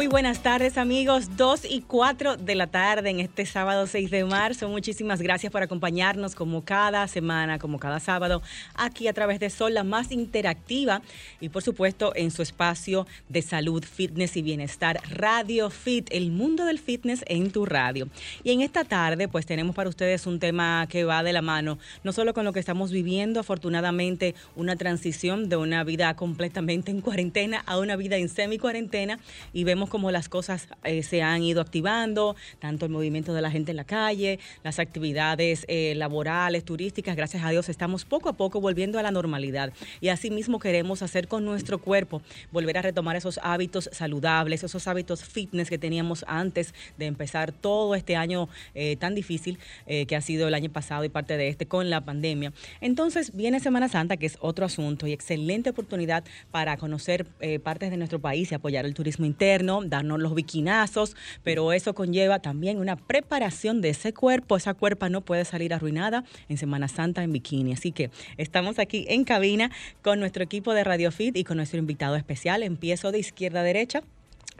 Muy buenas tardes amigos, 2 y 4 de la tarde en este sábado 6 de marzo. Muchísimas gracias por acompañarnos como cada semana, como cada sábado, aquí a través de Sol, la más interactiva y por supuesto en su espacio de salud, fitness y bienestar, Radio Fit, el mundo del fitness en tu radio. Y en esta tarde pues tenemos para ustedes un tema que va de la mano, no solo con lo que estamos viviendo, afortunadamente una transición de una vida completamente en cuarentena a una vida en semi cuarentena y vemos cómo las cosas eh, se han ido activando, tanto el movimiento de la gente en la calle, las actividades eh, laborales, turísticas, gracias a Dios estamos poco a poco volviendo a la normalidad y así mismo queremos hacer con nuestro cuerpo, volver a retomar esos hábitos saludables, esos hábitos fitness que teníamos antes de empezar todo este año eh, tan difícil que ha sido el año pasado y parte de este con la pandemia. Entonces viene Semana Santa, que es otro asunto y excelente oportunidad para conocer partes de nuestro país y apoyar el turismo interno darnos los biquinazos, pero eso conlleva también una preparación de ese cuerpo. Esa cuerpa no puede salir arruinada en Semana Santa en bikini. Así que estamos aquí en cabina con nuestro equipo de Radio Fit y con nuestro invitado especial. Empiezo de izquierda a derecha.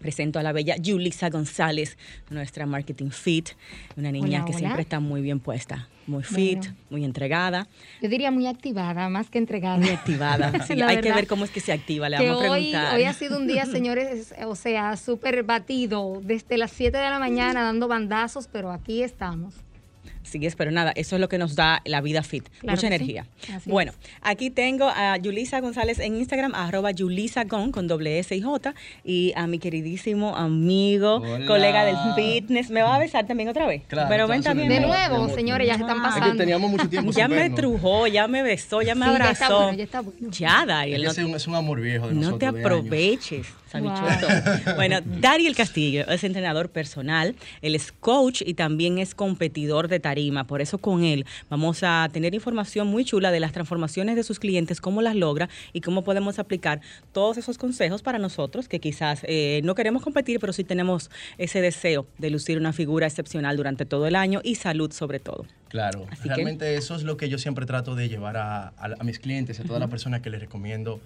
Presento a la bella Julissa González, nuestra marketing fit, una niña que siempre está muy bien puesta, muy fit, muy entregada. Yo diría muy activada, más que entregada. Muy activada. hay que ver cómo es que se activa, le vamos a preguntar. Hoy, hoy ha sido un día, señores, o sea, súper batido, desde las 7 de la mañana dando bandazos, pero aquí estamos. Sí, pero nada, eso es lo que nos da la vida fit. Mucha energía. Bueno, aquí tengo a Yulisa González en Instagram, arroba Yulisa Gon con doble S y J. Y a mi queridísimo amigo, colega del fitness. ¿Me va a besar también otra vez? Claro. Pero ven también. De nuevo, señores, ya se están pasando. teníamos mucho tiempo Ya me trujó, ya me besó, ya me abrazó. Ya está bueno, ya Dariel. Es, un, es un amor viejo de No te aproveches. Bueno, Dariel Castillo es entrenador personal, él es coach y también es competidor de tarima. Por eso con él vamos a tener información muy chula de las transformaciones de sus clientes, cómo las logra y cómo podemos aplicar todos esos consejos para nosotros que quizás eh, no queremos competir, pero sí tenemos ese deseo de lucir una figura excepcional durante todo el año y salud sobre todo. Claro, realmente eso es lo que yo siempre trato de llevar a, mis clientes, a toda la persona que les recomiendo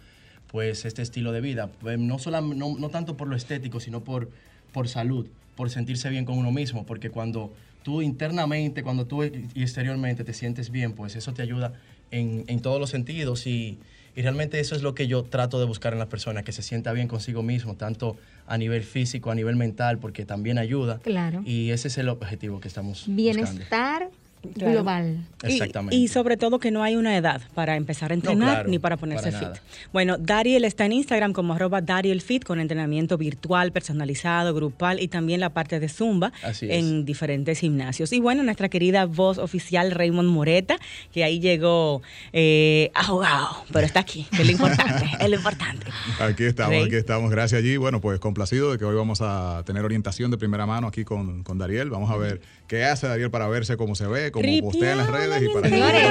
pues este estilo de vida. Pues, no, solo, no, tanto por lo estético, sino por, por salud, por sentirse bien con uno mismo, porque cuando tú internamente, cuando tú y exteriormente te sientes bien, pues eso te ayuda en, en todos los sentidos y, y, realmente eso es lo que yo trato de buscar en la persona, que se sienta bien consigo mismo, tanto a nivel físico, a nivel mental, porque también ayuda. Claro. Y ese es el objetivo que estamos Bienestar global. Exactamente. Y, sobre todo que no hay una edad para empezar a entrenar ni para ponerse fit. Bueno, Dariel está en Instagram como arroba Dariel Fit con entrenamiento virtual, personalizado, grupal y también la parte de Zumba en diferentes gimnasios. Y bueno, nuestra querida voz oficial Raymond Moreta, que ahí llegó eh, ahogado, pero está aquí, es lo importante, es lo importante. Aquí estamos, aquí estamos. Gracias allí. Bueno, pues complacido de que hoy vamos a tener orientación de primera mano aquí con, con Dariel. Vamos a ver qué hace Dariel para verse cómo se ve, como postea en las redes y para Señores,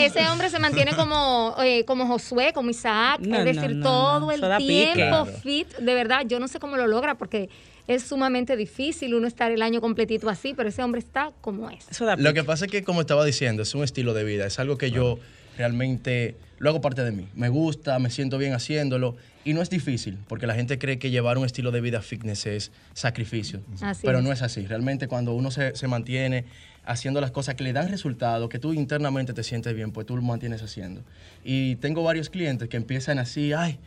ese, hombre se mantiene como, eh, como Josué, como Isaac, es decir, todo el tiempo fit. De verdad, yo no sé cómo lo logra porque es sumamente difícil uno estar el año completito así, pero ese hombre está como es. Lo que pasa es que, como estaba diciendo, es un estilo de vida, es algo que yo realmente lo hago parte de mí. Me gusta, me siento bien haciéndolo y no es difícil, porque la gente cree que llevar un estilo de vida fitness es sacrificio, pero no es así. Realmente cuando uno se, se mantiene haciendo las cosas que le dan resultado, que tú internamente te sientes bien, pues tú lo mantienes haciendo. Y tengo varios clientes que empiezan así, ay,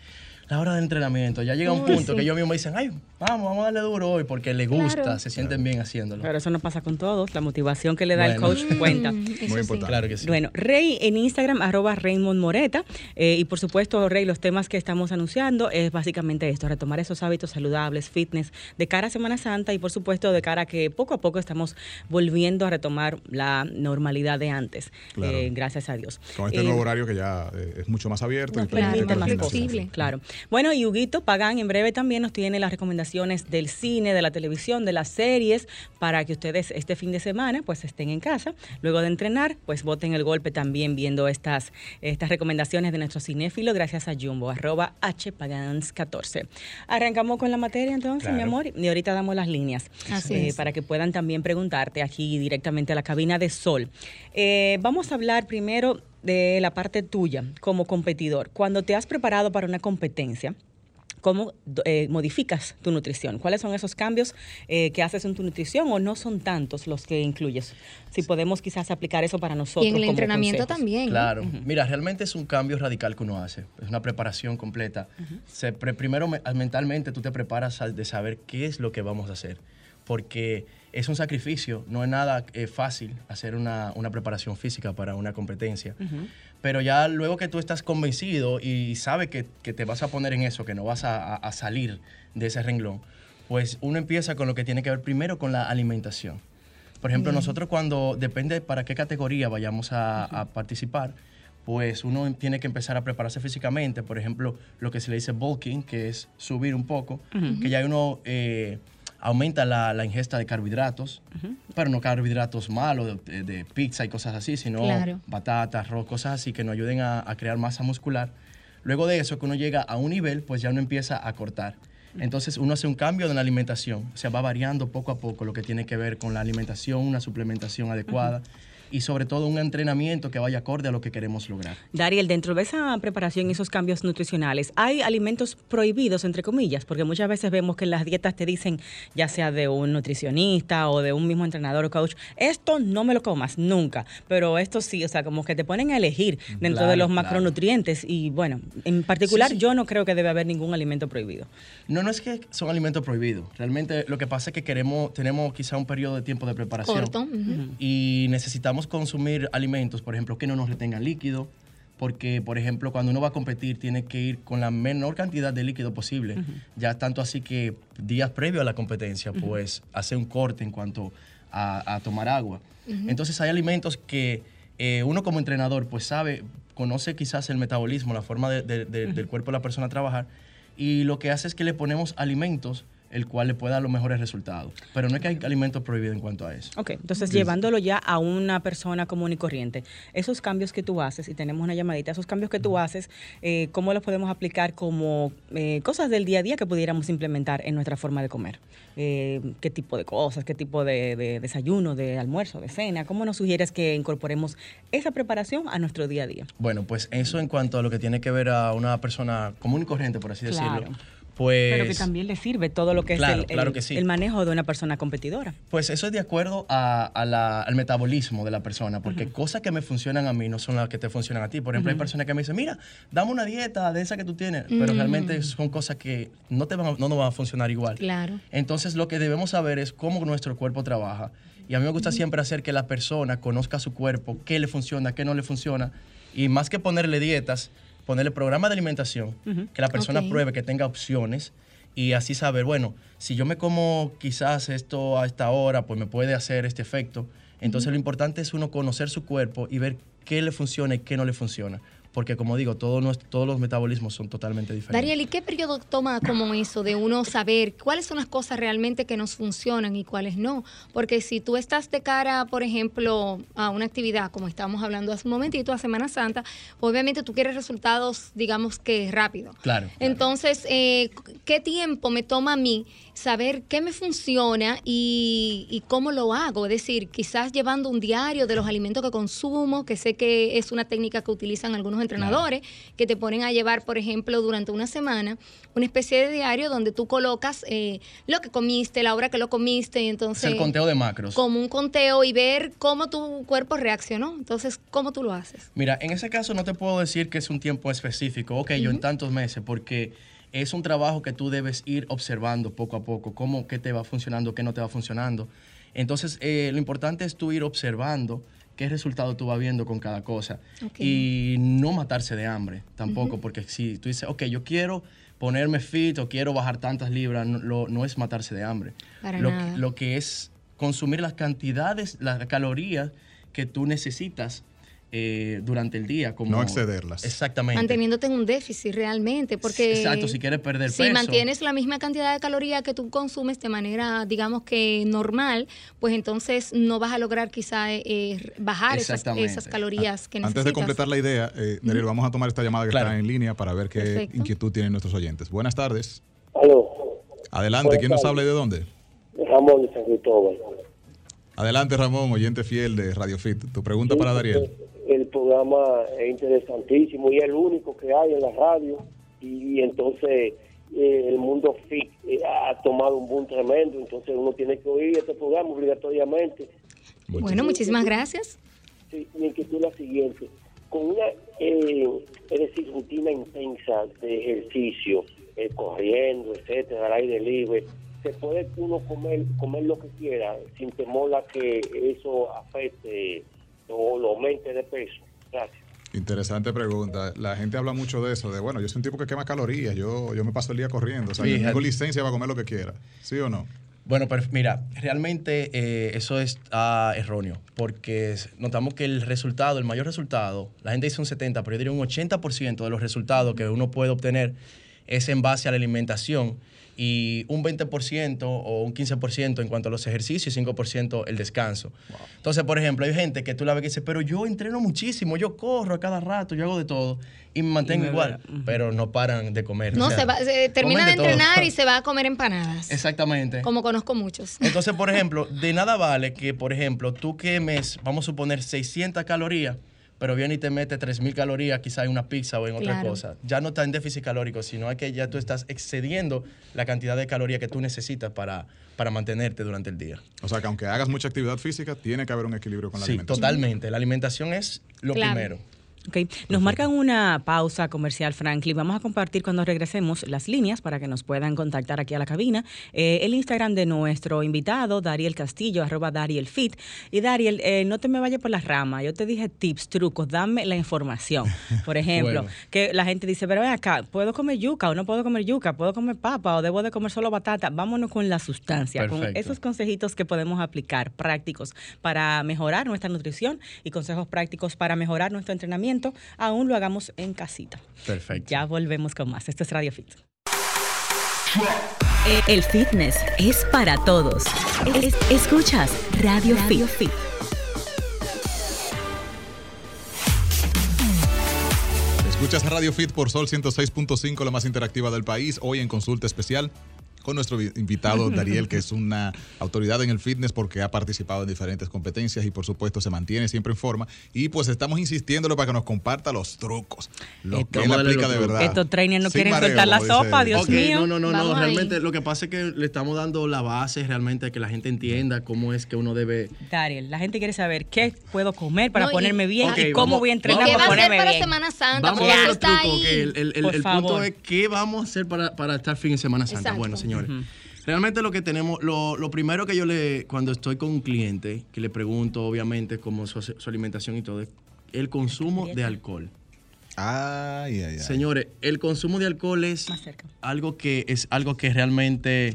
la hora de entrenamiento. Ya llega un punto que ellos mismos dicen, ay, vamos, vamos a darle duro hoy porque le gusta, se sienten bien haciéndolo. Pero eso no pasa con todos. La motivación que le da el coach cuenta. Muy importante. Claro que sí. Bueno, Rey en Instagram, arroba Raymond Moreta. Eh, y por supuesto, Rey, los temas que estamos anunciando es básicamente esto, retomar esos hábitos saludables, fitness, de cara a Semana Santa y por supuesto de cara a que poco a poco estamos volviendo a retomar la normalidad de antes. Eh, gracias a Dios. Con este nuevo eh, horario que ya es mucho más abierto. y permite más flexible. Claro. Bueno, y Huguito Pagán en breve también nos tiene las recomendaciones del cine, de la televisión, de las series, para que ustedes este fin de semana pues estén en casa. Luego de entrenar, pues voten el golpe también viendo estas, estas recomendaciones de nuestro cinéfilo, gracias a Jumbo, arroba hpagans14. Arrancamos con la materia entonces, mi amor, y ahorita damos las líneas eh, para que puedan también preguntarte aquí directamente a la cabina de Sol. Eh, vamos a hablar primero de la parte tuya como competidor. Cuando te has preparado para una competencia, cómo eh, modificas tu nutrición. ¿Cuáles son esos cambios eh, que haces en tu nutrición o no son tantos los que incluyes? Si podemos quizás aplicar eso para nosotros. Y en el entrenamiento también. Claro. Mira, realmente es un cambio radical que uno hace. Es una preparación completa. Se primero mentalmente tú te preparas de saber qué es lo que vamos a hacer. Porque es un sacrificio, no es nada eh, fácil hacer una, preparación física para una competencia. Pero ya luego que tú estás convencido y sabes que, te vas a poner en eso, que no vas a, salir de ese renglón, pues uno empieza con lo que tiene que ver primero con la alimentación. Por ejemplo, nosotros cuando, depende para qué categoría vayamos a, participar, pues uno tiene que empezar a prepararse físicamente. Por ejemplo, lo que se le dice bulking, que es subir un poco, que ya uno... Eh, aumenta la, ingesta de carbohidratos, pero no carbohidratos malos, de, pizza y cosas así, sino batatas, arroz, cosas así que nos ayuden a, crear masa muscular. Luego de eso, que uno llega a un nivel, pues ya uno empieza a cortar. Entonces uno hace un cambio en la alimentación, o sea, va variando poco a poco lo que tiene que ver con la alimentación, una suplementación adecuada y sobre todo un entrenamiento que vaya acorde a lo que queremos lograr. Dariel, dentro de esa preparación y esos cambios nutricionales, ¿hay alimentos prohibidos, entre comillas? Porque muchas veces vemos que en las dietas te dicen, ya sea de un nutricionista o de un mismo entrenador o coach, esto no me lo comas nunca, pero esto sí, o sea, como que te ponen a elegir dentro de los macronutrientes y bueno, en particular yo no creo que debe haber ningún alimento prohibido. No, no es que son alimentos prohibidos, realmente lo que pasa es que queremos, tenemos quizá un periodo de tiempo de preparación Corto. y necesitamos consumir alimentos, por ejemplo, que no nos retengan líquido, porque, por ejemplo, cuando uno va a competir tiene que ir con la menor cantidad de líquido posible. Ya tanto así que días previo a la competencia, pues hace un corte en cuanto a, tomar agua. Entonces hay alimentos que eh, uno como entrenador pues sabe, conoce quizás el metabolismo, la forma del cuerpo de la persona a trabajar, y lo que hace es que le ponemos alimentos el cual le pueda dar los mejores resultados. Pero no es que hay alimentos prohibidos en cuanto a eso. Ok, entonces llevándolo ya a una persona común y corriente, esos cambios que tú haces, y tenemos una llamadita, esos cambios que tú haces, eh, ¿cómo los podemos aplicar como eh, cosas del día a día que pudiéramos implementar en nuestra forma de comer? Eh, ¿Qué tipo de cosas, qué tipo de, desayuno, de almuerzo, de cena? ¿Cómo nos sugieres que incorporemos esa preparación a nuestro día a día? Bueno, pues eso en cuanto a lo que tiene que ver a una persona común y corriente, por así decirlo pues, Pero que también le sirve todo lo que es el, manejo de una persona competidora. Pues eso es de acuerdo al metabolismo de la persona, porque cosas que me funcionan a mí no son las que te funcionan a ti. Por ejemplo, hay personas que me dicen, mira, dame una dieta de esa que tú tienes, pero realmente son cosas que no, te van no nos van a funcionar igual. Claro. Entonces lo que debemos saber es cómo nuestro cuerpo trabaja. Y a mí me gusta siempre hacer que la persona conozca su cuerpo, qué le funciona, qué no le funciona. Y más que ponerle dietas, ponerle programa de alimentación, que la persona pruebe, que tenga opciones y así saber, bueno, si yo me como quizás esto a esta hora, pues me puede hacer este efecto. Entonces lo importante es uno conocer su cuerpo y ver qué le funciona y qué no le funciona porque como digo, todos todos los metabolismos son totalmente diferentes. Dariel, ¿y qué periodo toma como eso de uno saber cuáles son las cosas realmente que nos funcionan y cuáles no? Porque si tú estás de cara, por ejemplo, a una actividad, como estábamos hablando hace un momentito, a Semana Santa, obviamente tú quieres resultados, digamos que rápido. Claro. Entonces, eh, ¿qué tiempo me toma a mí saber qué me funciona y, y cómo lo hago? Es decir, quizás llevando un diario de los alimentos que consumo, que sé que es una técnica que utilizan algunos entrenadores que te ponen a llevar, por ejemplo, durante una semana, una especie de diario donde tú colocas eh, lo que comiste, la hora que lo comiste, y entonces... Es el conteo de macros. Como un conteo y ver cómo tu cuerpo reaccionó. Entonces, ¿cómo tú lo haces? Mira, en ese caso no te puedo decir que es un tiempo específico, ok, yo en tantos meses, porque es un trabajo que tú debes ir observando poco a poco, cómo, qué te va funcionando, qué no te va funcionando. Entonces, eh, lo importante es tú ir observando qué resultado tú vas viendo con cada cosa. Y no matarse de hambre tampoco, porque si tú dices, ok, yo quiero ponerme fit o quiero bajar tantas libras, no, no es matarse de hambre. lo, lo que es consumir las cantidades, las calorías que tú necesitas eh, durante el día. Como, no excederlas. Exactamente. Manteniéndote en un déficit realmente, porque... Exacto, si quieres perder peso. Si mantienes la misma cantidad de calorías que tú consumes de manera, digamos que normal, pues entonces no vas a lograr quizá eh, bajar esas, esas, calorías que necesitas. Antes de completar la idea, eh, vamos a tomar esta llamada que está en línea para ver qué inquietud tienen nuestros oyentes. Buenas tardes. Aló. Adelante, ¿quién nos habla y de dónde? Ramón de San Cristóbal. Adelante, Ramón, oyente fiel de Radio Fit. Tu pregunta para Dariel el programa es interesantísimo y es el único que hay en la radio y, entonces eh, el mundo fit eh, ha tomado un boom tremendo, entonces uno tiene que oír este programa obligatoriamente. Bueno, muchísimas gracias. Sí, mi inquietud es la siguiente. Con una, eh, es decir, rutina intensa de ejercicio, corriendo, etcétera, al aire libre, se puede uno comer comer lo que quiera sin temor a que eso afecte o lo aumente de peso. Gracias. Interesante pregunta. La gente habla mucho de eso, de bueno, yo soy un tipo que quema calorías, yo, yo me paso el día corriendo, o sea, tengo licencia para comer lo que quiera, ¿sí o no? Bueno, pero mira, realmente eh, eso es erróneo, porque notamos que el resultado, el mayor resultado, la gente dice un 70, pero yo diría un 80% de los resultados que uno puede obtener es en base a la alimentación y un 20% o un 15% en cuanto a los ejercicios y 5% el descanso. Entonces, por ejemplo, hay gente que tú la ves que dice, pero yo entreno muchísimo, yo corro a cada rato, yo hago de todo y me mantengo igual, pero no paran de comer. No, se, va, termina de, entrenar y se va a comer empanadas. Exactamente. Como conozco muchos. Entonces, por ejemplo, de nada vale que, por ejemplo, tú quemes, vamos a suponer, 600 calorías pero viene y te mete 3.000 calorías quizá en una pizza o en otra cosa. Ya no está en déficit calórico, sino que ya tú estás excediendo la cantidad de calorías que tú necesitas para, para mantenerte durante el día. O sea que aunque hagas mucha actividad física, tiene que haber un equilibrio con la alimentación. Sí, totalmente. La alimentación es lo primero. Okay. Nos marcan una pausa comercial, Franklin. Vamos a compartir cuando regresemos las líneas para que nos puedan contactar aquí a la cabina. Eh, el Instagram de nuestro invitado, Dariel Castillo, arroba Dariel Fit. Y Dariel, eh, no te me vayas por las ramas. Yo te dije tips, trucos, dame la información. Por ejemplo, que la gente dice, pero ven acá, ¿puedo comer yuca o no puedo comer yuca? ¿Puedo comer papa o debo de comer solo batata? Vámonos con la sustancia, con esos consejitos que podemos aplicar prácticos para mejorar nuestra nutrición y consejos prácticos para mejorar nuestro entrenamiento aún lo hagamos en casita. Perfecto. Ya volvemos con más. Esto es Radio Fit. El fitness es para todos. escuchas Radio, Fit. Escuchas Radio Fit por Sol 106.5, la más interactiva del país. Hoy en consulta especial con nuestro invitado Dariel, que es una autoridad en el fitness porque ha participado en diferentes competencias y por supuesto se mantiene siempre en forma. Y pues estamos insistiéndole para que nos comparta los trucos, lo que él aplica de verdad. Estos trainers no quieren soltar la sopa, Dios mío. No, no, no, realmente lo que pasa es que le estamos dando la base realmente que la gente entienda cómo es que uno debe... Dariel, la gente quiere saber qué puedo comer para ponerme bien y cómo voy a entrenar para ponerme bien. ¿Qué va a Semana Santa? Vamos a truco, el, el, el, punto es qué vamos a hacer para, para estar fin de Semana Santa. Bueno, señor Realmente lo que tenemos, lo, primero que yo le, cuando estoy con un cliente, que le pregunto obviamente cómo su, su alimentación y todo, es el consumo de alcohol. Ay, ay, ay. Señores, el consumo de alcohol es algo que es algo que realmente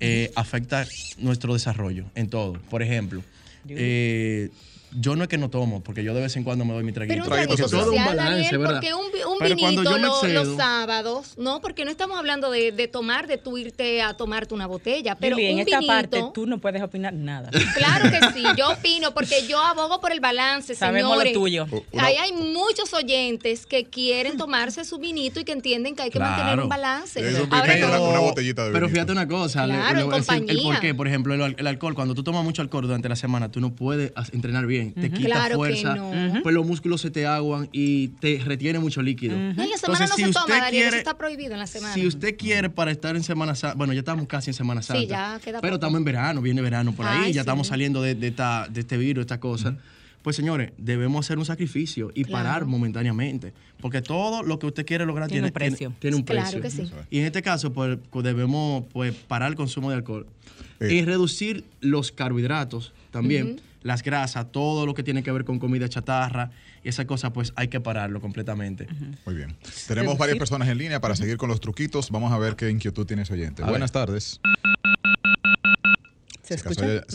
eh, afecta nuestro desarrollo en todo. Por ejemplo, eh, yo no es que no tomo, porque yo de vez en cuando me doy mi traguito. Pero un todo un balance, ¿verdad? Porque un, un vinito los sábados, no, porque no estamos hablando de, de, tomar, de tú irte a tomarte una botella, pero en esta parte tú no puedes opinar nada. Claro que sí, yo opino porque yo abogo por el balance, Sabemos lo tuyo. Ahí hay muchos oyentes que quieren tomarse su vinito y que entienden que hay que mantener un balance. Ahora, pero, una botellita de pero fíjate una cosa, claro, en compañía. el por qué, por ejemplo, el, el alcohol, cuando tú tomas mucho alcohol durante la semana, tú no puedes entrenar bien te quita fuerza, pues los músculos se te aguan y te retiene mucho líquido. en la semana no se toma, quiere, está prohibido en la semana. Si usted quiere para estar en Semana Santa, bueno, ya estamos casi en Semana Santa. Sí, ya queda Pero estamos en verano, viene verano por ahí, ya estamos saliendo de, de, esta, de este virus, esta cosa. Pues señores, debemos hacer un sacrificio y parar momentáneamente, porque todo lo que usted quiere lograr tiene, un precio. Tiene, un precio. Claro que sí. Y en este caso, pues, pues debemos pues, parar el consumo de alcohol y reducir los carbohidratos también las grasas, todo lo que tiene que ver con comida chatarra y esa cosa, pues hay que pararlo completamente. Muy bien. Tenemos varias personas en línea para seguir con los truquitos. Vamos a ver qué inquietud tiene ese oyente. Buenas tardes. ¿Se, se,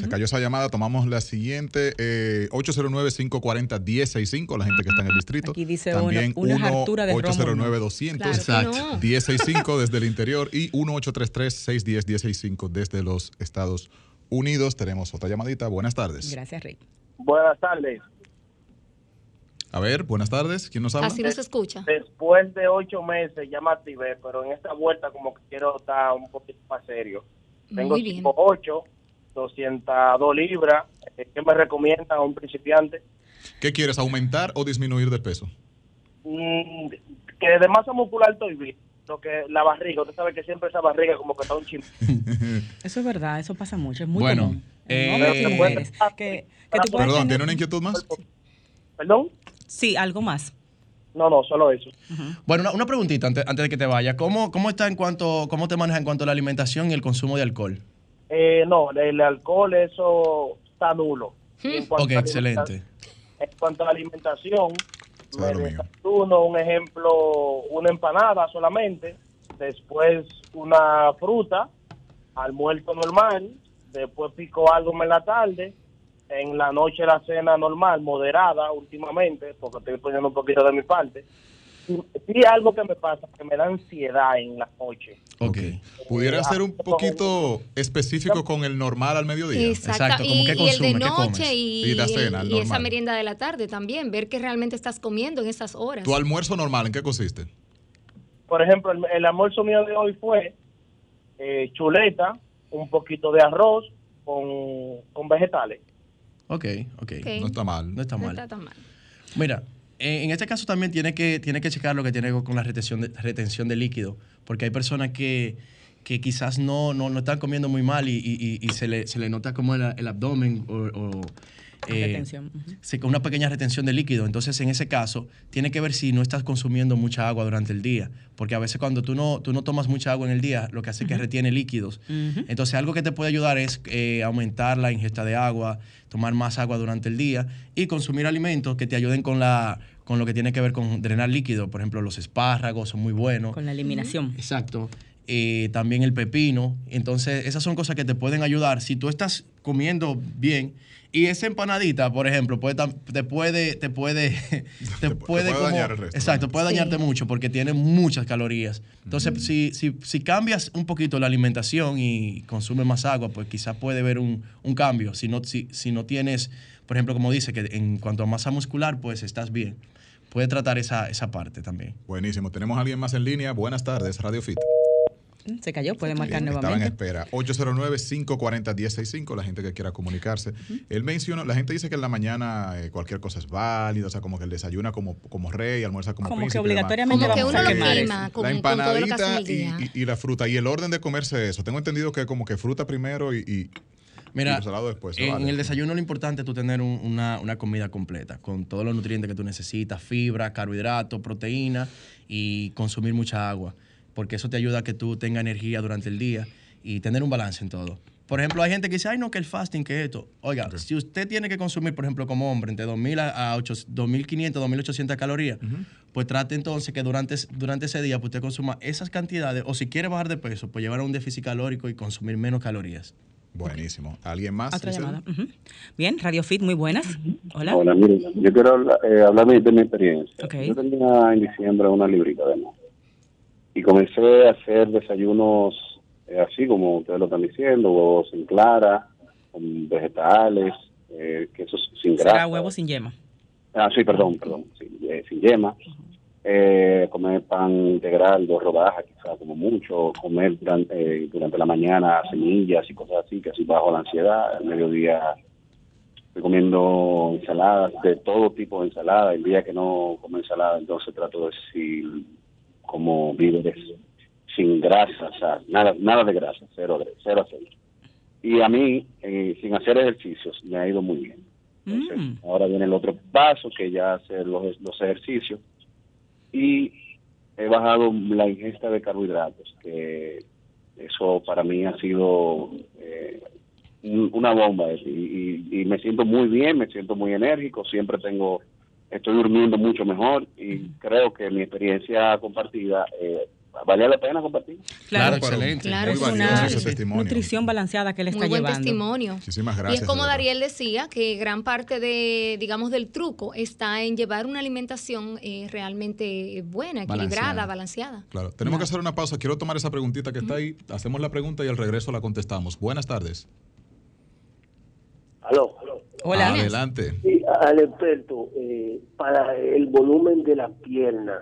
cayó, esa llamada. Tomamos la siguiente: 809-540-1065, la gente que está en el distrito. Aquí dice También una, una 809-200. 1065 desde el interior y 1833-610-1065 desde los Estados Unidos. Unidos. Tenemos otra llamadita. Buenas tardes. Gracias, Rey. Buenas tardes. A ver, buenas tardes. ¿Quién nos habla? Así nos escucha. Después de ocho meses ya me activé, pero en esta vuelta como que quiero estar un poquito más serio. Tengo 8, 202 libras. ¿Qué me recomienda a un principiante? ¿Qué quieres, aumentar o disminuir de peso? Mm, que de masa muscular estoy bien. Lo que la barriga. Usted sabe que siempre esa barriga como que está un chim. Eso es verdad, eso pasa mucho, es muy bueno, común. Eh, Perdón, ¿tiene una inquietud más? ¿Perdón? Sí, algo más. No, no, solo eso. Bueno, una, preguntita antes, antes, de que te vaya. ¿Cómo, ¿Cómo está en cuanto, cómo te manejas en cuanto a la alimentación y el consumo de alcohol? Eh, no, el alcohol, eso está nulo. Ok, excelente. En cuanto a la alimentación, uno, un ejemplo, una empanada solamente, después una fruta, almuerzo normal, después pico algo en la tarde, en la noche la cena normal, moderada últimamente, porque estoy poniendo un poquito de mi parte. Sí, algo que me pasa, que me da ansiedad en la noche. Ok. ¿Pudiera ser un poquito específico con el normal al mediodía? Exacto. y, el de noche y, la cena, y esa merienda de la tarde también, ver qué realmente estás comiendo en esas horas. ¿Tu almuerzo normal en qué consiste? Por ejemplo, el, almuerzo mío de hoy fue eh, chuleta, un poquito de arroz con, con vegetales. Ok, ok. No está mal. No está mal. No está tan mal. Mira, en este caso también tiene que, tiene que checar lo que tiene con la retención de, retención de líquido, porque hay personas que, que quizás no, no, no, están comiendo muy mal y, y, y se, le, se, le, nota como el, el abdomen o, eh, retención. con una pequeña retención de líquido. Entonces, en ese caso, tiene que ver si no estás consumiendo mucha agua durante el día. Porque a veces cuando tú no, tú no tomas mucha agua en el día, lo que hace es que retiene líquidos. Entonces, algo que te puede ayudar es eh, aumentar la ingesta de agua, tomar más agua durante el día y consumir alimentos que te ayuden con la con lo que tiene que ver con drenar líquido. Por ejemplo, los espárragos son muy buenos. Con la eliminación. Exacto. Eh, también el pepino. Entonces, esas son cosas que te pueden ayudar. Si tú estás comiendo bien, y esa empanadita, por ejemplo, puede, te puede, te puede, te, puede, dañar el resto. Exacto, puede dañarte mucho porque tiene muchas calorías. Entonces, si, si, si, cambias un poquito la alimentación y consumes más agua, pues quizás puede haber un, un, cambio. Si no, si, si no tienes, por ejemplo, como dice, que en cuanto a masa muscular, pues estás bien. Puede tratar esa, esa parte también. Buenísimo. Tenemos a alguien más en línea. Buenas tardes, Radio Fit. Se cayó, puede marcar nuevamente. Estaba en espera. 809-540-1065, la gente que quiera comunicarse. Él mencionó, la gente dice que en la mañana eh, cualquier cosa es válida, o sea, como que él desayuna como, como rey, almuerza como Como que obligatoriamente como que uno lo quema, La empanadita y, la fruta. Y el orden de comerse eso. Tengo entendido que como que fruta primero y, Mira, después, en el desayuno lo importante es tú tener una, una, comida completa, con todos los nutrientes que tú necesitas, fibra, carbohidratos, proteína y consumir mucha agua porque eso te ayuda a que tú tengas energía durante el día y tener un balance en todo. Por ejemplo, hay gente que dice, ay, no, que el fasting, que esto. Oiga, si usted tiene que consumir, por ejemplo, como hombre, entre 2.000 a 2.500, 2.800 calorías, pues trate entonces que durante, durante ese día pues, usted consuma esas cantidades, o si quiere bajar de peso, pues llevar a un déficit calórico y consumir menos calorías. Buenísimo. ¿Alguien más? Otra llamada. Bien, Radio Fit, muy buenas. Hola. Hola, mire, yo quiero hablar, eh, hablar de, mi experiencia. Yo tenía en diciembre una librita de y comencé a hacer desayunos eh, así como ustedes lo están diciendo, huevos sin clara, con vegetales, eh, quesos sin grasa. Será huevos sin yema. Ah, sí, perdón, perdón, eh, sin yema. Eh, comer pan integral, dos rodajas, quizás como mucho, comer durante, durante la mañana semillas y cosas así, que así bajo la ansiedad. Al mediodía estoy comiendo ensaladas, de todo tipo de ensalada. El día que no como ensalada, entonces trato de decir como víveres sin grasa, o sea, nada, nada de grasa, cero, cero aceite. Y a mí, eh, sin hacer ejercicios, me ha ido muy bien. Mm. Ahora viene el otro paso, que ya hacer los, los ejercicios. Y he bajado la ingesta de carbohidratos, que eso para mí ha sido eh, una bomba. Y, y, me siento muy bien, me siento muy enérgico, siempre tengo estoy durmiendo mucho mejor y creo que mi experiencia compartida eh, vale la pena compartir. Claro, excelente. Claro, es una nutrición balanceada que le está Muy buen testimonio. Muchísimas gracias. Y es como Dariel decía, que gran parte de, digamos, del truco está en llevar una alimentación eh, realmente buena, equilibrada, balanceada. Claro. Tenemos que hacer una pausa. Quiero tomar esa preguntita que está ahí. Hacemos la pregunta y al regreso la contestamos. Buenas tardes. Aló. Hola. Adelante. Sí, al experto, eh, para el volumen de las piernas,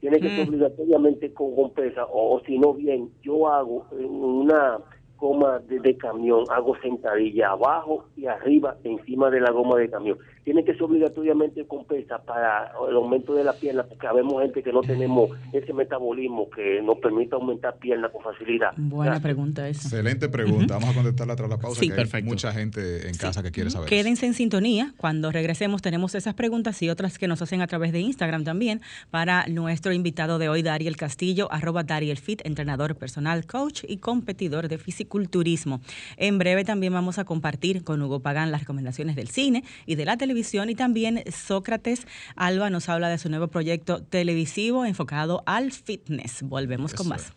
tiene que ser mm. obligatoriamente con, con pesa, o, si no bien, yo hago en una goma de, camión, hago sentadilla abajo y arriba encima de la goma de camión. Tiene que ser obligatoriamente con pesa para el aumento de la pierna, porque habemos gente que no tenemos ese metabolismo que nos permite aumentar pierna con facilidad. Buena pregunta esa. Excelente pregunta. Vamos a contestarla tras la pausa. Sí, que Hay mucha gente en casa que quiere saber. Quédense en sintonía. Cuando regresemos tenemos esas preguntas y otras que nos hacen a través de Instagram también para nuestro invitado de hoy, Dariel Castillo, arroba Dariel Fit, entrenador personal, coach y competidor de fisiculturismo. En breve también vamos a compartir con Hugo Pagán las recomendaciones del cine y de la televisión y también Sócrates Alba nos habla de su nuevo proyecto televisivo enfocado al fitness. Volvemos con más.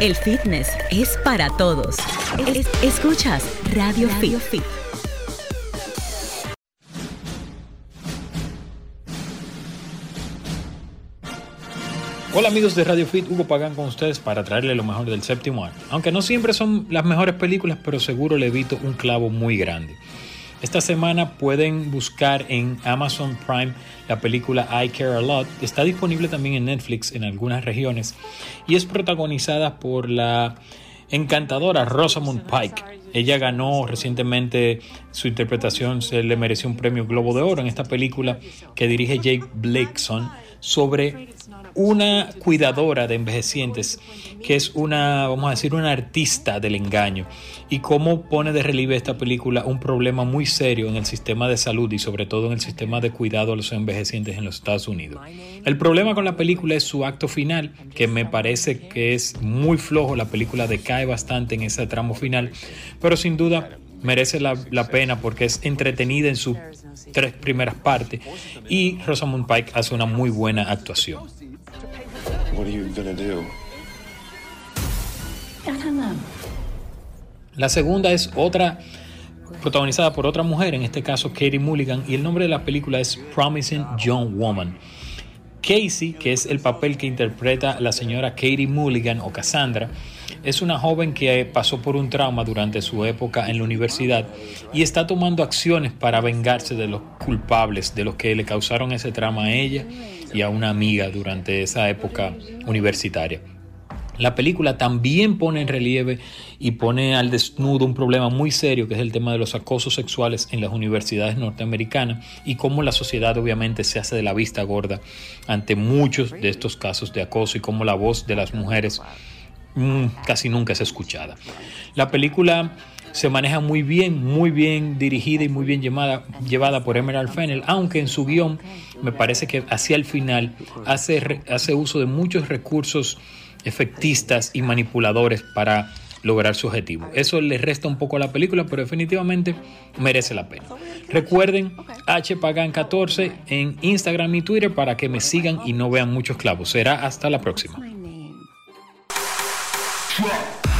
El fitness es para todos. escuchas Radio, Fit. Hola amigos de Radio Fit, Hugo Pagán con ustedes para traerle lo mejor del séptimo año. Aunque no siempre son las mejores películas, pero seguro le evito un clavo muy grande. Esta semana pueden buscar en Amazon Prime la película I Care a Lot. Está disponible también en Netflix en algunas regiones y es protagonizada por la encantadora Rosamund Pike. Ella ganó recientemente su interpretación, se le mereció un premio Globo de Oro en esta película que dirige Jake Blakeson sobre una cuidadora de envejecientes, que es una, vamos a decir, una artista del engaño, y cómo pone de relieve esta película un problema muy serio en el sistema de salud y sobre todo en el sistema de cuidado a los envejecientes en los Estados Unidos. El problema con la película es su acto final, que me parece que es muy flojo, la película decae bastante en ese tramo final, pero sin duda merece la, la pena porque es entretenida en sus tres primeras partes y Rosamund Pike hace una muy buena actuación. La segunda es otra protagonizada por otra mujer, en este caso Katie Mulligan, y el nombre de la película es Promising Young Woman. Casey, que es el papel que interpreta la señora Katie Mulligan o Cassandra, es una joven que pasó por un trauma durante su época en la universidad y está tomando acciones para vengarse de los culpables, de los que le causaron ese trauma a ella a una amiga durante esa época universitaria. La película también pone en relieve y pone al desnudo un problema muy serio que es el tema de los acosos sexuales en las universidades norteamericanas y cómo la sociedad obviamente se hace de la vista gorda ante muchos de estos casos de acoso y cómo la voz de las mujeres mm, casi nunca es escuchada. La película se maneja muy bien, muy bien dirigida y muy bien llevada, llevada por Emerald Fennel, aunque en su guion me parece que hacia el final hace, hace uso de muchos recursos efectistas y manipuladores para lograr su objetivo. Eso le resta un poco a la película, pero definitivamente merece la pena. Recuerden HPagan14 en Instagram y Twitter para que me sigan y no vean muchos clavos. Será hasta la próxima.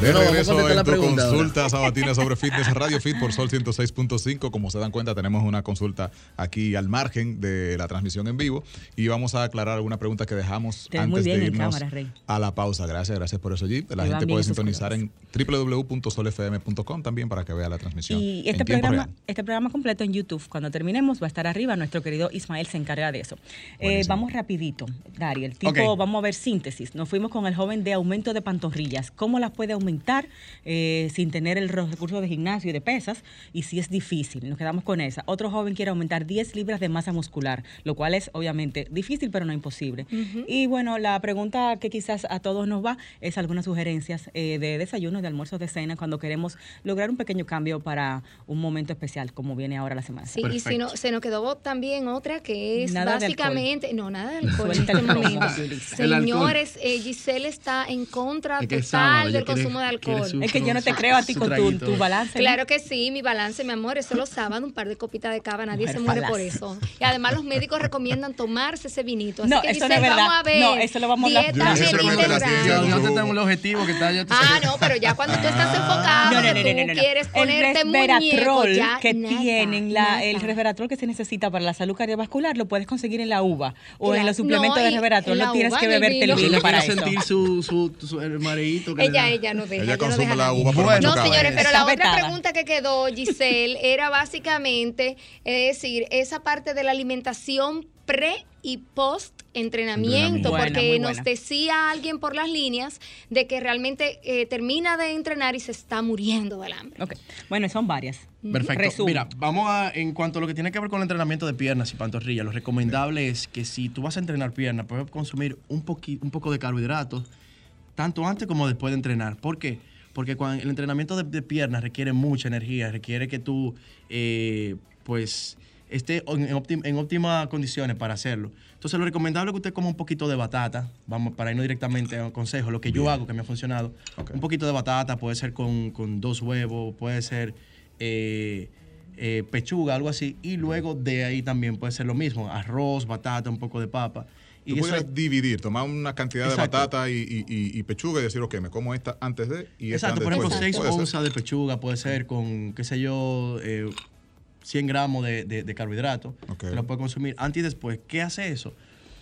De regreso en tu consulta sabatina sobre fitness Radio Fit por Sol 106.5. Como se dan cuenta, tenemos una consulta aquí al margen de la transmisión en vivo y vamos a aclarar alguna pregunta que dejamos antes de irnos a la pausa. Gracias, gracias por eso, Jeep. La gente puede sintonizar en www.solfm.com también para que vea la transmisión. Y este programa, este programa completo en YouTube, cuando terminemos, va a estar arriba. Nuestro querido Ismael se encarga de eso. Eh, vamos rapidito, Dariel. Tipo, vamos a ver síntesis. Nos fuimos con el joven de aumento de pantorrillas. ¿Cómo las puede aumentar? Aumentar eh, sin tener el recurso de gimnasio y de pesas, y si es difícil, nos quedamos con esa. Otro joven quiere aumentar 10 libras de masa muscular, lo cual es obviamente difícil, pero no imposible. Y bueno, la pregunta que quizás a todos nos va es algunas sugerencias eh, de desayuno, de almuerzo, de cena, cuando queremos lograr un pequeño cambio para un momento especial, como viene ahora la semana. Sí, y si no, se nos quedó también otra que es básicamente, no, nada de alcohol en este momento. Señores, eh, Giselle está en contra total del consumo de alcohol. es que yo no te creo a ti con tu, balance. Claro que sí, mi balance, mi amor, es solo sábado, un par de copitas de cava, nadie se muere por eso. Y además los médicos recomiendan tomarse ese vinito. Así no, que eso no es verdad. Vamos a ver. No, eso lo vamos a hablar. No tenemos el objetivo que está ya Ah, no, pero ya cuando tú estás enfocado, no, no, no, tú quieres ponerte el resveratrol que tienen, la, el resveratrol que se necesita para la salud cardiovascular, lo puedes conseguir en la uva o en los suplementos de resveratrol. No tienes que beberte el vino para sentir su, mareíto. Ella, ella no ella consume la uva No, señores, pero la otra pregunta que quedó, Giselle, era básicamente, es decir, esa parte de la alimentación pre y post entrenamiento, porque nos decía alguien por las líneas de que realmente eh, termina de entrenar y se está muriendo del hambre. Okay. Bueno, son varias. Perfecto. Mira, vamos a, en cuanto a lo que tiene que ver con el entrenamiento de piernas y pantorrillas, lo recomendable es que si tú vas a entrenar piernas, puedes consumir un, un poco de carbohidratos, tanto antes como después de entrenar. ¿Por qué? Porque cuando el entrenamiento de, piernas requiere mucha energía, requiere que tú, eh, pues, esté en, óptimas condiciones para hacerlo. Entonces, lo recomendable es que usted coma un poquito de batata, vamos, para irnos directamente a un consejo, lo que yo hago, que me ha funcionado. Un poquito de batata, puede ser con, con dos huevos, puede ser eh, eh, pechuga, algo así, y luego de ahí también puede ser lo mismo, arroz, batata, un poco de papa. Y Tú puedes dividir, tomar una cantidad de batata y, pechuga y decir, ok, me como esta antes de y esta Exacto, por ejemplo, 6 onzas de pechuga puede ser con, qué sé yo, 100 eh, gramos de, de, carbohidratos. Okay. lo puedes consumir antes y después. ¿Qué hace eso?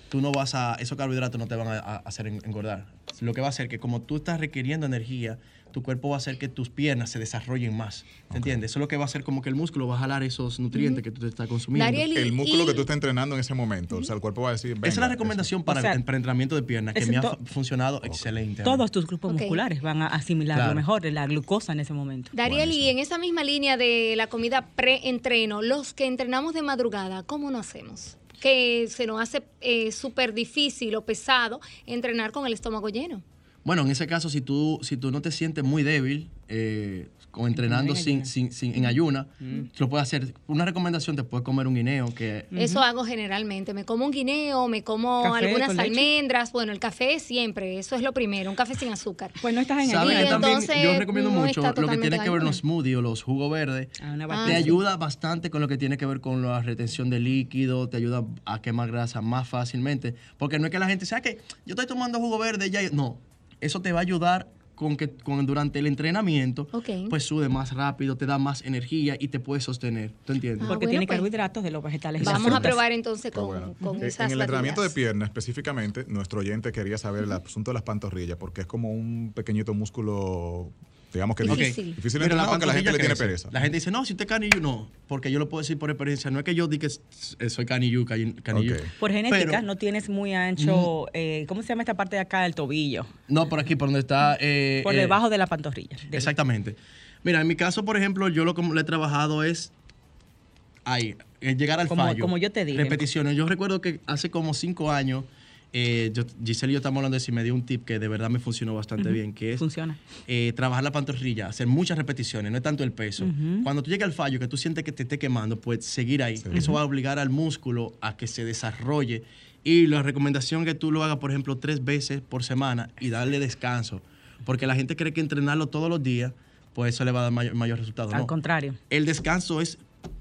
Tú no vas a, esos carbohidratos no te van a, a hacer engordar. Lo que va a hacer que como tú estás requiriendo energía, tu cuerpo va a hacer que tus piernas se desarrollen más. ¿Te entiendes? Eso es lo que va a hacer como que el músculo va a jalar esos nutrientes que tú te estás consumiendo. el músculo que tú estás entrenando en ese momento. O sea, el cuerpo va a decir. Esa es la recomendación para, el entrenamiento de piernas, que me ha funcionado excelente. Todos tus grupos musculares van a asimilar lo mejor, la glucosa en ese momento. Dariel, y en esa misma línea de la comida pre-entreno, los que entrenamos de madrugada, ¿cómo no hacemos? Que se nos hace eh, súper difícil o pesado entrenar con el estómago lleno. Bueno, en ese caso, si tú, si tú no te sientes muy débil, eh, o entrenando sin, sin, sin, en ayuna, mm. lo puedes hacer. Una recomendación, te puedes comer un guineo. que Eso hago generalmente. Me como un guineo, me como algunas almendras. Bueno, el café siempre, eso es lo primero, un café sin azúcar. Pues no estás en ayuna. Entonces, yo recomiendo mucho lo que tiene que ver los smoothies o los jugos verdes. Ah, te ayuda bastante con lo que tiene que ver con la retención de líquido, te ayuda a quemar grasa más fácilmente. Porque no es que la gente sea que yo estoy tomando jugo verde ya. No, eso te va a ayudar con que con, durante el entrenamiento, pues sube más rápido, te da más energía y te puedes sostener. ¿Tú entiendes? Ah, Porque tiene pues, carbohidratos de los vegetales. Vamos a probar entonces con, eh, En el entrenamiento de pierna específicamente, nuestro oyente quería saber el asunto de las pantorrillas, porque es como un pequeñito músculo Digamos que difícil. difícil Pero la, que la gente le tiene pereza. La gente dice, no, si usted es canillo, no. Porque yo lo puedo decir por experiencia. No es que yo diga que soy canillo, canillo. Por genética, no tienes muy ancho, eh, ¿cómo se llama esta parte de acá del tobillo? No, por aquí, por donde está... Eh, por eh, debajo de la pantorrilla. Exactamente. Mira, en mi caso, por ejemplo, yo lo que le he trabajado es ahí, llegar al fallo. Como yo te dije. Repeticiones. Yo recuerdo que hace como cinco años eh, yo, Giselle y yo estamos hablando de si me dio un tip que de verdad me funcionó bastante bien, que es Funciona. Eh, trabajar la pantorrilla, hacer muchas repeticiones, no es tanto el peso. Cuando tú llegas al fallo, que tú sientes que te esté quemando, pues seguir ahí. Eso va a obligar al músculo a que se desarrolle. Y la recomendación es que tú lo hagas, por ejemplo, tres veces por semana y darle descanso. Porque la gente cree que entrenarlo todos los días, pues eso le va a dar mayor, mayor resultado. Al contrario. El descanso es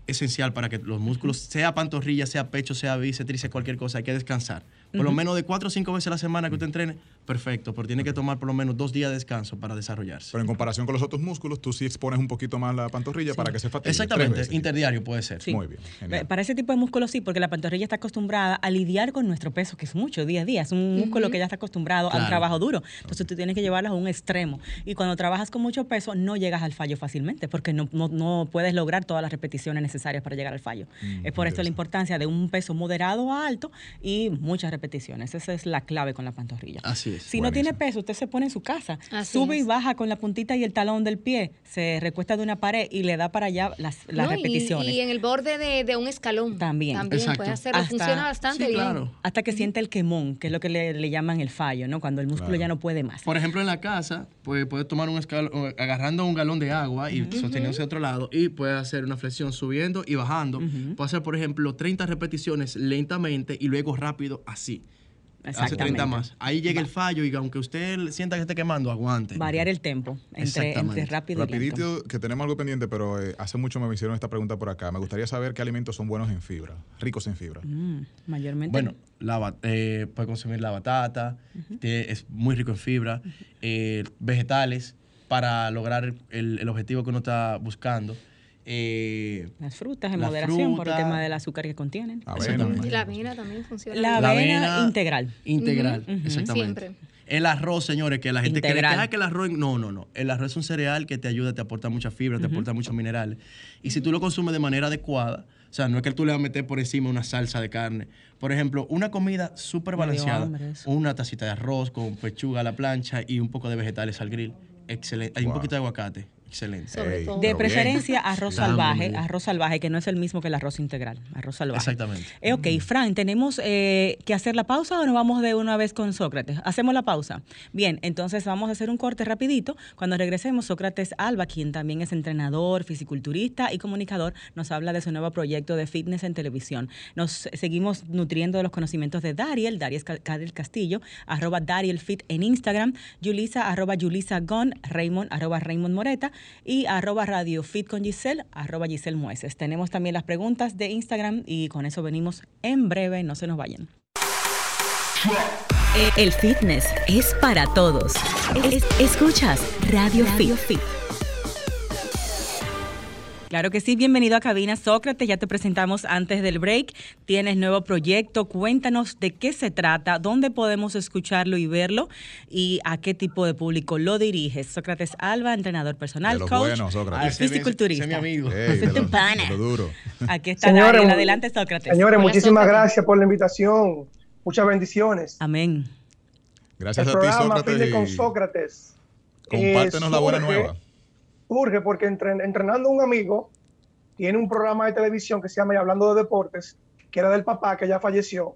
esencial para que los músculos, sea pantorrilla, sea pecho, sea bíceps, cualquier cosa, hay que descansar. Por lo menos de cuatro o cinco veces a la semana que usted entrene, perfecto, pero tiene que tomar por lo menos dos días de descanso para desarrollarse. Pero en comparación con los otros músculos, tú sí expones un poquito más la pantorrilla para que se fatigue. Exactamente, interdiario puede ser. Muy bien. Para ese tipo de músculos sí, porque la pantorrilla está acostumbrada a lidiar con nuestro peso, que es mucho día a día. Es un músculo que ya está acostumbrado al trabajo duro. Entonces tú tienes que llevarlo a un extremo. Y cuando trabajas con mucho peso, no llegas al fallo fácilmente, porque no, no, puedes lograr todas las repeticiones necesarias para llegar al fallo. Mm, es por esto la importancia de un peso moderado a alto y muchas repeticiones. Esa es la clave con la pantorrilla. Así es. Si no tiene peso, usted se pone en su casa, sube y baja con la puntita y el talón del pie, se recuesta de una pared y le da para allá las, repeticiones. Y, en el borde de, un escalón. También. También puede hacerlo, funciona bastante bien. Claro. Hasta que siente el quemón, que es lo que le, llaman el fallo, ¿no? Cuando el músculo ya no puede más. Por ejemplo, en la casa, pues puedes tomar un escalón, agarrando un galón de agua y sosteniéndose a otro lado y puede hacer una flexión subiendo y bajando. Puede hacer, por ejemplo, 30 repeticiones lentamente y luego rápido así hace 30 más. Ahí llega el fallo y aunque usted sienta que esté quemando, aguante. Variar el tempo entre, entre rápido Rapidito, y lento. que tenemos algo pendiente, pero eh, hace mucho me hicieron esta pregunta por acá. Me gustaría saber qué alimentos son buenos en fibra, ricos en fibra. Mm, mayormente. Bueno, la, eh, puede consumir la batata, es muy rico en fibra, eh, vegetales para lograr el, el objetivo que uno está buscando. Eh, las frutas en moderación por el tema del azúcar que contienen. Y la avena también funciona. La, avena, integral. Integral, exactamente. El arroz, señores, que la gente cree que, ah, que el arroz. No, no, no. El arroz es un cereal que te ayuda, te aporta mucha fibra, te aporta muchos minerales. Y si tú lo consumes de manera adecuada, O sea, no es que tú le vas a meter por encima una salsa de carne. Por ejemplo, una comida súper balanceada. Una tacita de arroz con pechuga a la plancha y un poco de vegetales al grill. Excelente. Hay un poquito de aguacate. Excelente. de preferencia arroz salvaje, arroz salvaje, que no es el mismo que el arroz integral, arroz salvaje. Exactamente. Eh, ok, Fran, ¿tenemos eh, que hacer la pausa o nos vamos de una vez con Sócrates? Hacemos la pausa. Bien, entonces vamos a hacer un corte rapidito. Cuando regresemos, Sócrates Alba, quien también es entrenador, fisiculturista y comunicador, nos habla de su nuevo proyecto de fitness en televisión. Nos seguimos nutriendo de los conocimientos de Dariel, Dariel Castillo, arroba Dariel Fit en Instagram, Yulisa, arroba Yulisa Gon, Raymond, arroba Raymond Moreta, y arroba Radio Fit con Giselle, arroba Giselle Mueces. Tenemos también las preguntas de Instagram y con eso venimos en breve, no se nos vayan. El fitness es para todos. escuchas Radio, Fit. Claro que sí, bienvenido a Cabina Sócrates, ya te presentamos antes del break, tienes nuevo proyecto, cuéntanos de qué se trata, dónde podemos escucharlo y verlo y a qué tipo de público lo diriges. Sócrates Alba, entrenador personal, coach, bueno, Sócrates. fisiculturista. mi amigo. duro. Aquí está señores, adelante Sócrates. Señores, muchísimas gracias por la invitación, muchas bendiciones. Amén. Gracias a ti, Sócrates. con Sócrates. Compártenos la buena nueva surge porque entrenando un amigo, tiene un programa de televisión que se llama Hablando de Deportes, que era del papá que ya falleció,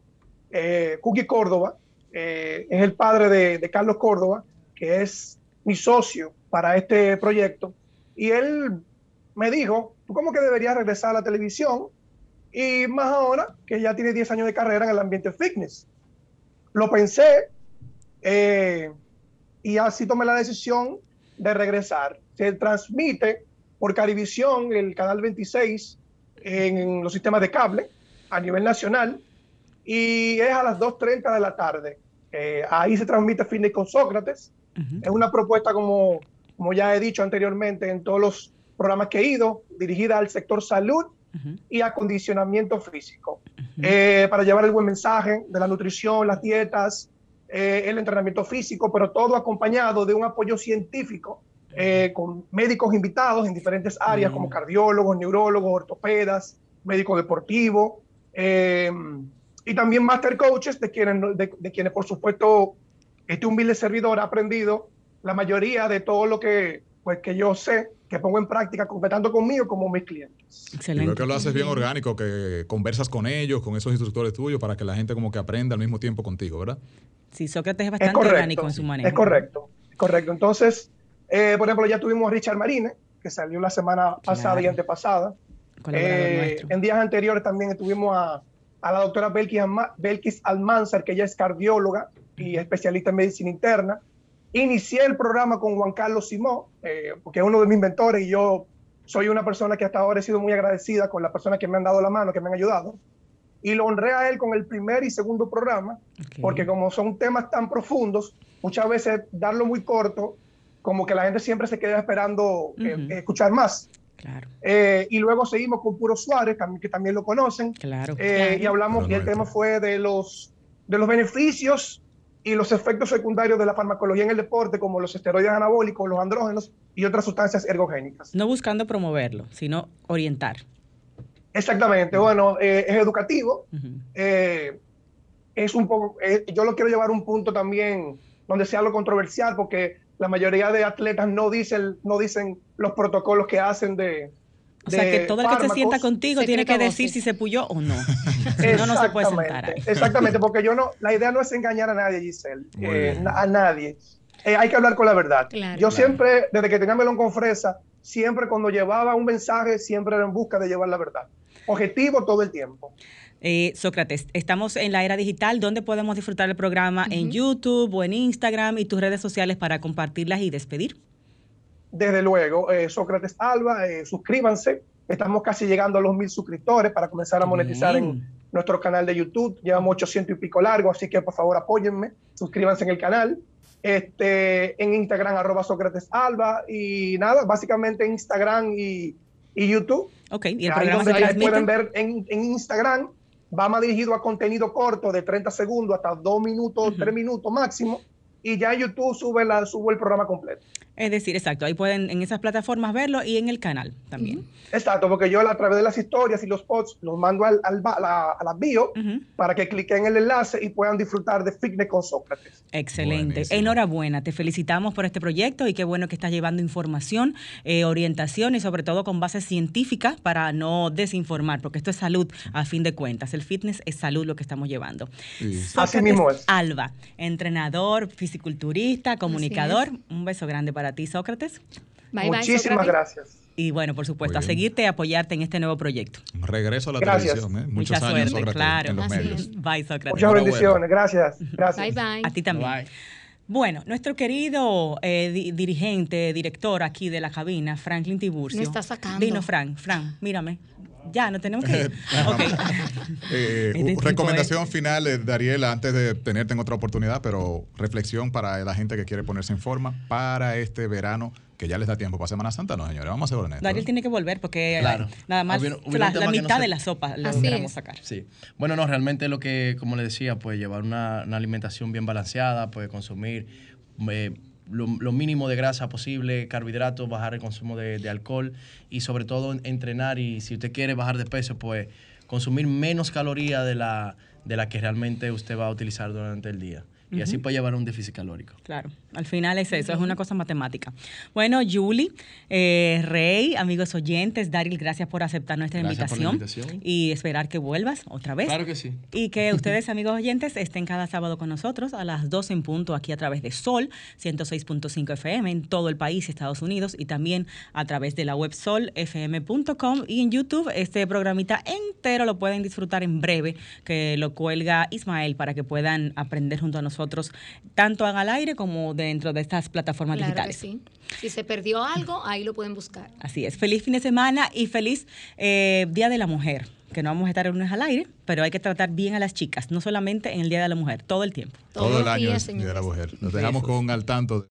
eh, Cookie Córdoba, eh, es el padre de, Carlos Córdoba, que es mi socio para este proyecto, y él me dijo, tú como que deberías regresar a la televisión, y más ahora que ya tiene 10 años de carrera en el ambiente fitness. Lo pensé eh, y así tomé la decisión de regresar. Se transmite por Carivisión, el canal 26, en los sistemas de cable a nivel nacional, y es a las 2.30 de la tarde. Eh, ahí se transmite Fitness con Sócrates. Es una propuesta, como, como ya he dicho anteriormente, en todos los programas que he ido, dirigida al sector salud y acondicionamiento físico, eh, para llevar el buen mensaje de la nutrición, las dietas, eh, el entrenamiento físico, pero todo acompañado de un apoyo científico eh, con médicos invitados en diferentes áreas como cardiólogos, neurólogos, ortopedas, médico deportivo, eh, y también master coaches de quienes, de, quienes, por supuesto, este humilde servidor ha aprendido la mayoría de todo lo que, pues, que yo sé, que pongo en práctica completando conmigo como mis clientes. Excelente. creo que lo haces bien orgánico, que conversas con ellos, con esos instructores tuyos, para que la gente como que aprenda al mismo tiempo contigo, ¿verdad? Sí, Sócrates es bastante orgánico en su manera. Es correcto, correcto. Entonces, eh, por ejemplo, ya tuvimos a Richard Marine, que salió la semana pasada y antepasada. Eh, en días anteriores también tuvimos a, la doctora Belkis, Almanzar, que ella es cardióloga y especialista en medicina interna. Inicié el programa con Juan Carlos Simón, eh, porque es uno de mis mentores y yo soy una persona que hasta ahora he sido muy agradecida con las personas que me han dado la mano, que me han ayudado. Y lo honré a él con el primer y segundo programa, porque como son temas tan profundos, muchas veces darlo muy corto como que la gente siempre se queda esperando eh, escuchar más. Claro. Eh, y luego seguimos con Puro Suárez, que también lo conocen. Claro. Eh, y hablamos, y el tema fue de los, de los beneficios y los efectos secundarios de la farmacología en el deporte, como los esteroides anabólicos, los andrógenos y otras sustancias ergogénicas. No buscando promoverlo, sino orientar. Exactamente. Bueno, es educativo. es un poco, yo lo quiero llevar a un punto también donde sea lo controversial, porque la mayoría de atletas no dicen, no dicen los protocolos que hacen de... O sea, que todo el que se sienta contigo tiene que decir si se puyó o no. si no, no se puede sentar ahí. Exactamente, porque yo no, la idea no es engañar a nadie, Giselle, eh, a nadie. Eh, hay que hablar con la verdad. yo siempre, desde que tenía melón con fresa, siempre cuando llevaba un mensaje, siempre era en busca de llevar la verdad. Objetivo todo el tiempo. Eh, Sócrates, estamos en la era digital. ¿Dónde podemos disfrutar el programa? ¿En YouTube o en Instagram y tus redes sociales para compartirlas y despedir? Desde luego, eh, Sócrates Alba, eh, suscríbanse. Estamos casi llegando a los mil suscriptores para comenzar a monetizar en nuestro canal de YouTube. Llevamos 800 y pico largo, así que por favor apóyenme, suscríbanse en el canal. Este, en Instagram, arroba Sócrates Alba. Y nada, básicamente en Instagram y, YouTube. Ok, y el programa se pueden ver en, en Instagram va más dirigido a contenido corto de 30 segundos hasta 2 minutos, 3 minutos máximo, y ya YouTube sube, la, sube el programa completo. Es decir, exacto, ahí pueden en esas plataformas verlo y en el canal también. Exacto, porque yo a través de las historias y los posts los mando al, al a, la, bio para que cliquen el enlace y puedan disfrutar de Fitness con Sócrates. Excelente. Enhorabuena, te felicitamos por este proyecto y qué bueno que estás llevando información, eh, orientación y sobre todo con base científica para no desinformar, porque esto es salud a fin de cuentas. El fitness es salud lo que estamos llevando. Así mismo es. Alba, entrenador, fisiculturista, comunicador. Un beso grande para ti, Sócrates. Muchísimas gracias. Y bueno, por supuesto, a seguirte y apoyarte en este nuevo proyecto. Regreso a la televisión. ¿eh? Muchos años, suerte, claro. en los medios. Bye, Sócrates. Muchas bendiciones. Gracias. Gracias. Bye, bye. A ti también. Bueno, nuestro querido eh, dirigente, director aquí de la cabina, Franklin Tiburcio. Me está sacando. Dino, Frank. Frank, mírame. Ya, no tenemos que ir. Eh, este recomendación final, eh, Dariela, antes de tenerte en otra oportunidad, pero reflexión para la gente que quiere ponerse en forma para este verano que ya les da tiempo para Semana Santa, no, señores, vamos a ser honestos. Dariel tiene que volver porque nada más la, mitad de la sopa la a sacar. Sí. Bueno, no, realmente lo que, como le decía, pues llevar una, alimentación bien balanceada, pues consumir eh, lo, mínimo de grasa posible, carbohidratos, bajar el consumo de, alcohol y sobre todo entrenar y si usted quiere bajar de peso, pues consumir menos calorías de la, de la que realmente usted va a utilizar durante el día. Y así puede llevar un déficit calórico. Claro, al final es eso, es una cosa matemática. Bueno, Julie, eh, Rey, amigos oyentes, Daryl, gracias por aceptar nuestra invitación, y esperar que vuelvas otra vez. Claro que sí. Y que ustedes, amigos oyentes, estén cada sábado con nosotros a las 12 en punto aquí a través de Sol 106.5 FM en todo el país, Estados Unidos, y también a través de la web solfm.com y en YouTube. Este programita entero lo pueden disfrutar en breve, que lo cuelga Ismael para que puedan aprender junto a nosotros nosotros, tanto al aire como dentro de estas plataformas digitales. sí. Si se perdió algo, ahí lo pueden buscar. Así es. Feliz fin de semana y feliz eh, Día de la Mujer que no vamos a estar en lunes al aire, pero hay que tratar bien a las chicas, no solamente en el Día de la Mujer, todo el tiempo. Todo, el año es Día de la Mujer. Nos dejamos con al tanto.